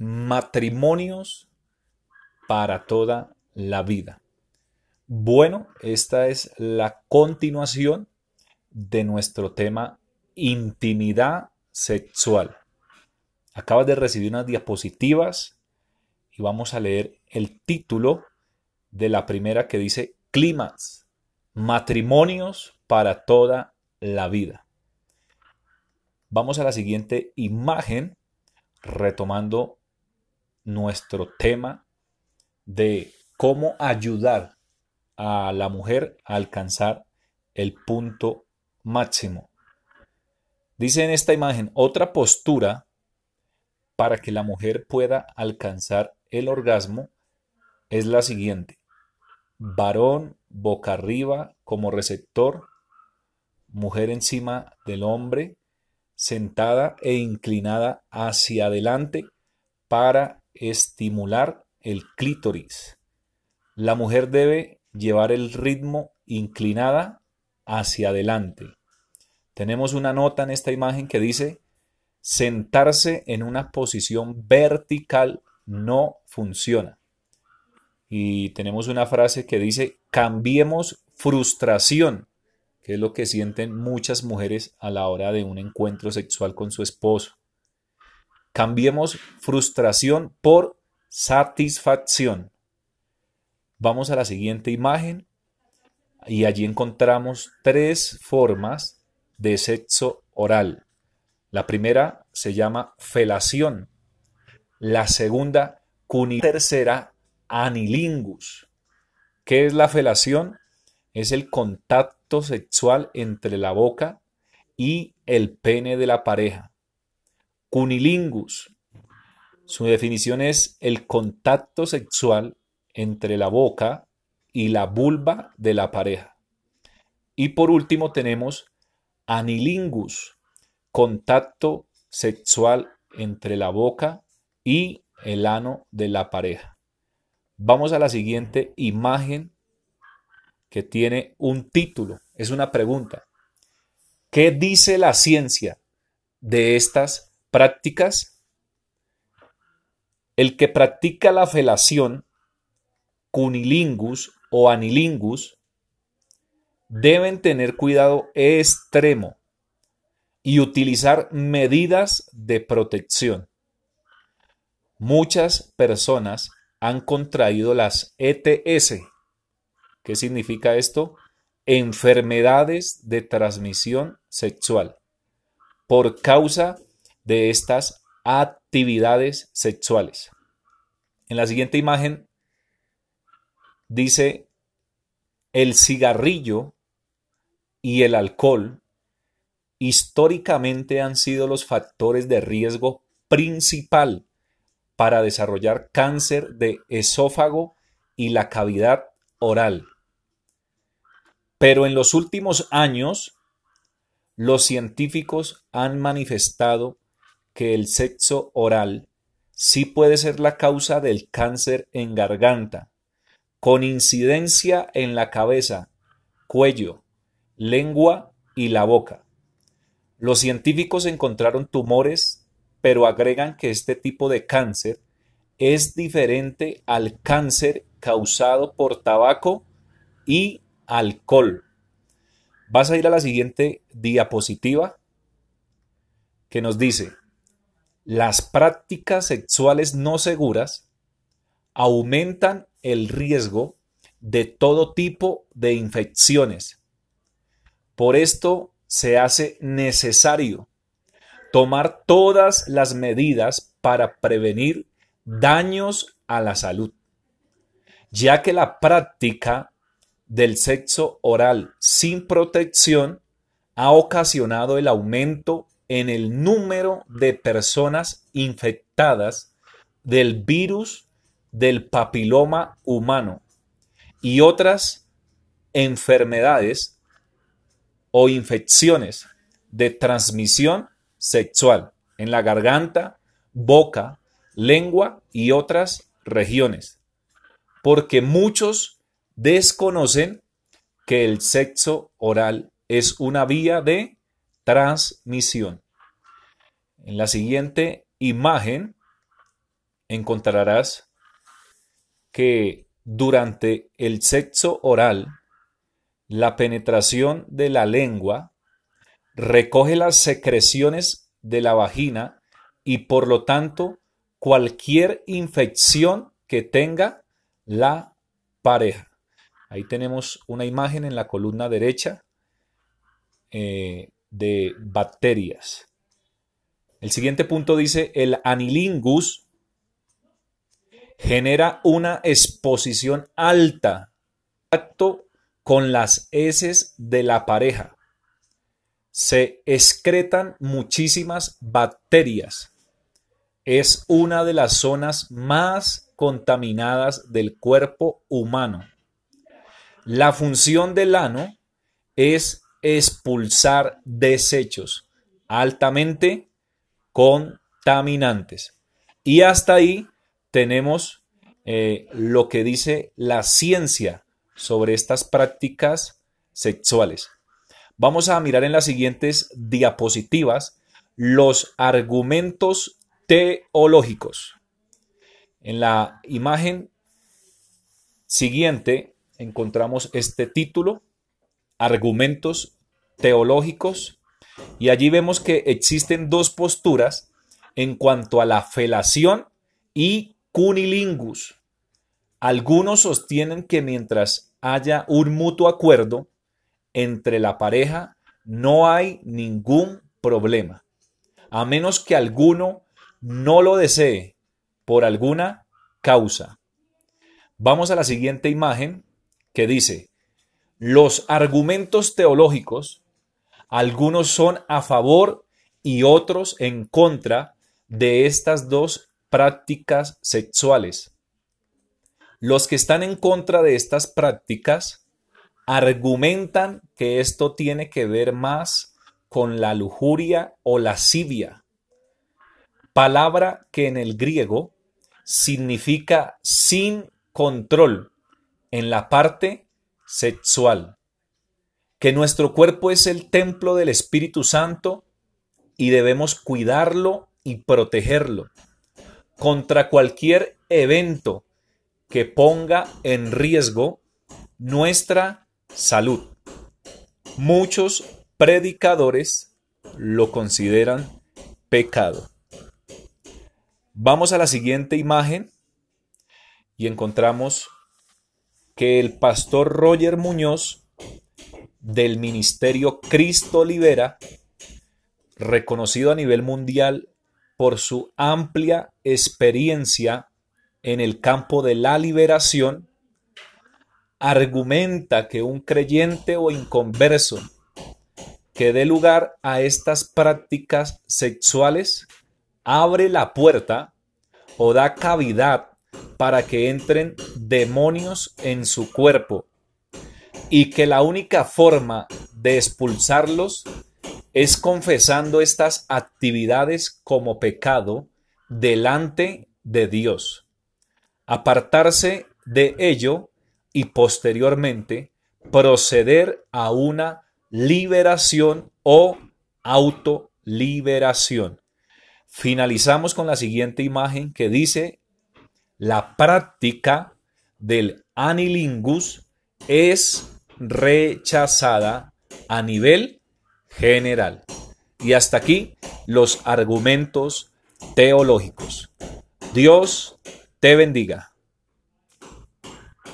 matrimonios para toda la vida. Bueno, esta es la continuación de nuestro tema intimidad sexual. Acabas de recibir unas diapositivas y vamos a leer el título de la primera que dice Clímax, matrimonios para toda la vida. Vamos a la siguiente imagen retomando nuestro tema de cómo ayudar a la mujer a alcanzar el punto máximo. Dice en esta imagen, otra postura para que la mujer pueda alcanzar el orgasmo es la siguiente. Varón boca arriba como receptor, mujer encima del hombre, sentada e inclinada hacia adelante para estimular el clítoris. La mujer debe llevar el ritmo inclinada hacia adelante. Tenemos una nota en esta imagen que dice sentarse en una posición vertical no funciona. Y tenemos una frase que dice cambiemos frustración que es lo que sienten muchas mujeres a la hora de un encuentro sexual con su esposo. Cambiemos frustración por satisfacción. Vamos a la siguiente imagen y allí encontramos tres formas de sexo oral. La primera se llama felación, la segunda cunilingus, tercera anilingus. ¿Qué es la felación? Es el contacto sexual entre la boca y el pene de la pareja. Cunilingus. Su definición es el contacto sexual entre la boca y la vulva de la pareja. Y por último tenemos anilingus, contacto sexual entre la boca y el ano de la pareja. Vamos a la siguiente imagen que tiene un título, es una pregunta. ¿Qué dice la ciencia de estas prácticas? El que practica la felación, cunilingus o anilingus, deben tener cuidado extremo y utilizar medidas de protección. Muchas personas han contraído las ETS, ¿Qué significa esto? Enfermedades de transmisión sexual por causa de estas actividades sexuales. En la siguiente imagen dice, el cigarrillo y el alcohol históricamente han sido los factores de riesgo principal para desarrollar cáncer de esófago y la cavidad oral. Pero en los últimos años, los científicos han manifestado que el sexo oral sí puede ser la causa del cáncer en garganta, con incidencia en la cabeza, cuello, lengua y la boca. Los científicos encontraron tumores, pero agregan que este tipo de cáncer es diferente al cáncer causado por tabaco y alcohol. Vas a ir a la siguiente diapositiva que nos dice, las prácticas sexuales no seguras aumentan el riesgo de todo tipo de infecciones. Por esto se hace necesario tomar todas las medidas para prevenir daños a la salud, ya que la práctica del sexo oral sin protección ha ocasionado el aumento en el número de personas infectadas del virus del papiloma humano y otras enfermedades o infecciones de transmisión sexual en la garganta, boca, lengua y otras regiones. Porque muchos desconocen que el sexo oral es una vía de transmisión. En la siguiente imagen encontrarás que durante el sexo oral, la penetración de la lengua recoge las secreciones de la vagina y por lo tanto cualquier infección que tenga la pareja. Ahí tenemos una imagen en la columna derecha eh, de bacterias. El siguiente punto dice, el anilingus genera una exposición alta con las heces de la pareja. Se excretan muchísimas bacterias. Es una de las zonas más contaminadas del cuerpo humano. La función del ano es expulsar desechos altamente contaminantes. Y hasta ahí tenemos eh, lo que dice la ciencia sobre estas prácticas sexuales. Vamos a mirar en las siguientes diapositivas los argumentos teológicos. En la imagen siguiente encontramos este título, Argumentos teológicos, y allí vemos que existen dos posturas en cuanto a la felación y cunilingus. Algunos sostienen que mientras haya un mutuo acuerdo entre la pareja, no hay ningún problema, a menos que alguno no lo desee por alguna causa. Vamos a la siguiente imagen que dice, los argumentos teológicos, algunos son a favor y otros en contra de estas dos prácticas sexuales. Los que están en contra de estas prácticas argumentan que esto tiene que ver más con la lujuria o lascivia, palabra que en el griego significa sin control en la parte sexual, que nuestro cuerpo es el templo del Espíritu Santo y debemos cuidarlo y protegerlo contra cualquier evento que ponga en riesgo nuestra salud. Muchos predicadores lo consideran pecado. Vamos a la siguiente imagen y encontramos que el pastor Roger Muñoz del ministerio Cristo Libera, reconocido a nivel mundial por su amplia experiencia en el campo de la liberación, argumenta que un creyente o inconverso que dé lugar a estas prácticas sexuales abre la puerta o da cavidad para que entren demonios en su cuerpo y que la única forma de expulsarlos es confesando estas actividades como pecado delante de Dios. Apartarse de ello y posteriormente proceder a una liberación o autoliberación. Finalizamos con la siguiente imagen que dice, la práctica del anilingus es rechazada a nivel general. Y hasta aquí los argumentos teológicos. Dios te bendiga.